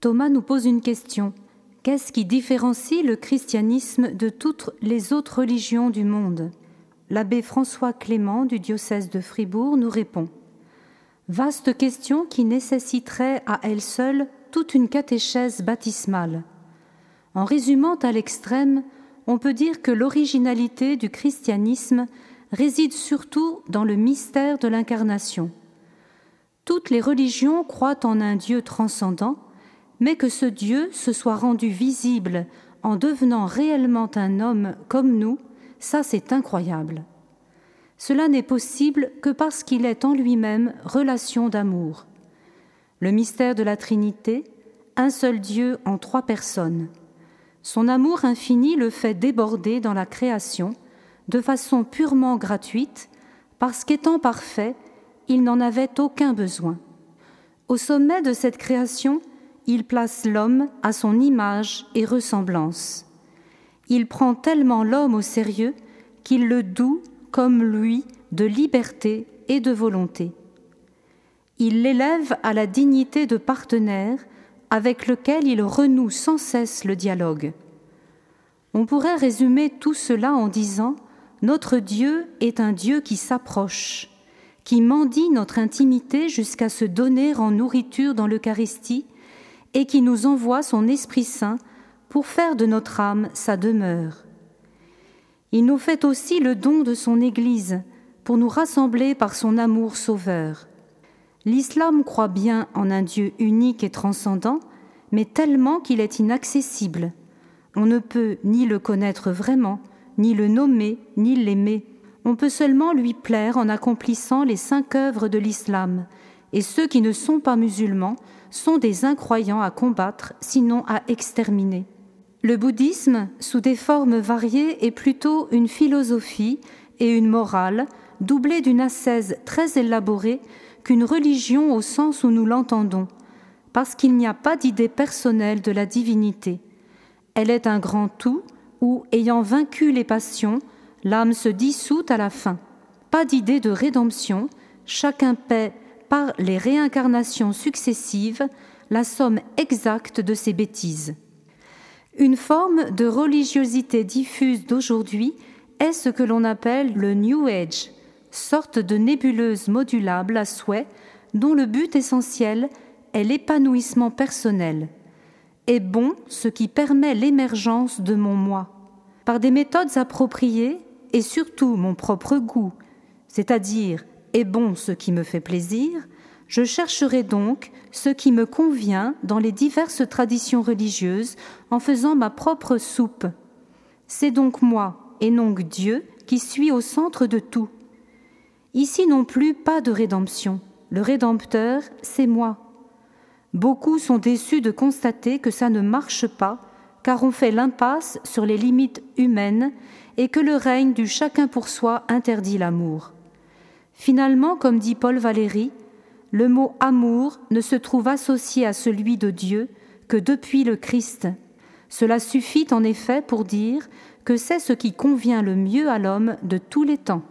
Thomas nous pose une question. Qu'est-ce qui différencie le christianisme de toutes les autres religions du monde? L'abbé François Clément du diocèse de Fribourg nous répond. Vaste question qui nécessiterait à elle seule toute une catéchèse baptismale. En résumant à l'extrême, on peut dire que l'originalité du christianisme réside surtout dans le mystère de l'incarnation. Toutes les religions croient en un Dieu transcendant, mais que ce Dieu se soit rendu visible en devenant réellement un homme comme nous, ça c'est incroyable. Cela n'est possible que parce qu'il est en lui-même relation d'amour. Le mystère de la Trinité, un seul Dieu en trois personnes. Son amour infini le fait déborder dans la création de façon purement gratuite, parce qu'étant parfait, il n'en avait aucun besoin. Au sommet de cette création, il place l'homme à son image et ressemblance. Il prend tellement l'homme au sérieux qu'il le doue comme lui de liberté et de volonté. Il l'élève à la dignité de partenaire avec lequel il renoue sans cesse le dialogue. On pourrait résumer tout cela en disant Notre Dieu est un Dieu qui s'approche, qui mendie notre intimité jusqu'à se donner en nourriture dans l'Eucharistie et qui nous envoie son Esprit Saint pour faire de notre âme sa demeure. Il nous fait aussi le don de son Église pour nous rassembler par son amour sauveur. L'islam croit bien en un Dieu unique et transcendant, mais tellement qu'il est inaccessible. On ne peut ni le connaître vraiment, ni le nommer, ni l'aimer. On peut seulement lui plaire en accomplissant les cinq œuvres de l'islam, et ceux qui ne sont pas musulmans sont des incroyants à combattre, sinon à exterminer. Le bouddhisme, sous des formes variées, est plutôt une philosophie et une morale, doublée d'une ascèse très élaborée, qu'une religion au sens où nous l'entendons, parce qu'il n'y a pas d'idée personnelle de la divinité. Elle est un grand tout où, ayant vaincu les passions, l'âme se dissout à la fin. Pas d'idée de rédemption, chacun paie par les réincarnations successives la somme exacte de ses bêtises. Une forme de religiosité diffuse d'aujourd'hui est ce que l'on appelle le New Age, sorte de nébuleuse modulable à souhait dont le but essentiel est l'épanouissement personnel. Est bon ce qui permet l'émergence de mon moi. Par des méthodes appropriées et surtout mon propre goût, c'est-à-dire est bon ce qui me fait plaisir, je chercherai donc ce qui me convient dans les diverses traditions religieuses en faisant ma propre soupe. C'est donc moi, et non Dieu, qui suis au centre de tout. Ici non plus pas de rédemption. Le Rédempteur, c'est moi. Beaucoup sont déçus de constater que ça ne marche pas, car on fait l'impasse sur les limites humaines et que le règne du chacun pour soi interdit l'amour. Finalement, comme dit Paul Valéry, le mot amour ne se trouve associé à celui de Dieu que depuis le Christ. Cela suffit en effet pour dire que c'est ce qui convient le mieux à l'homme de tous les temps.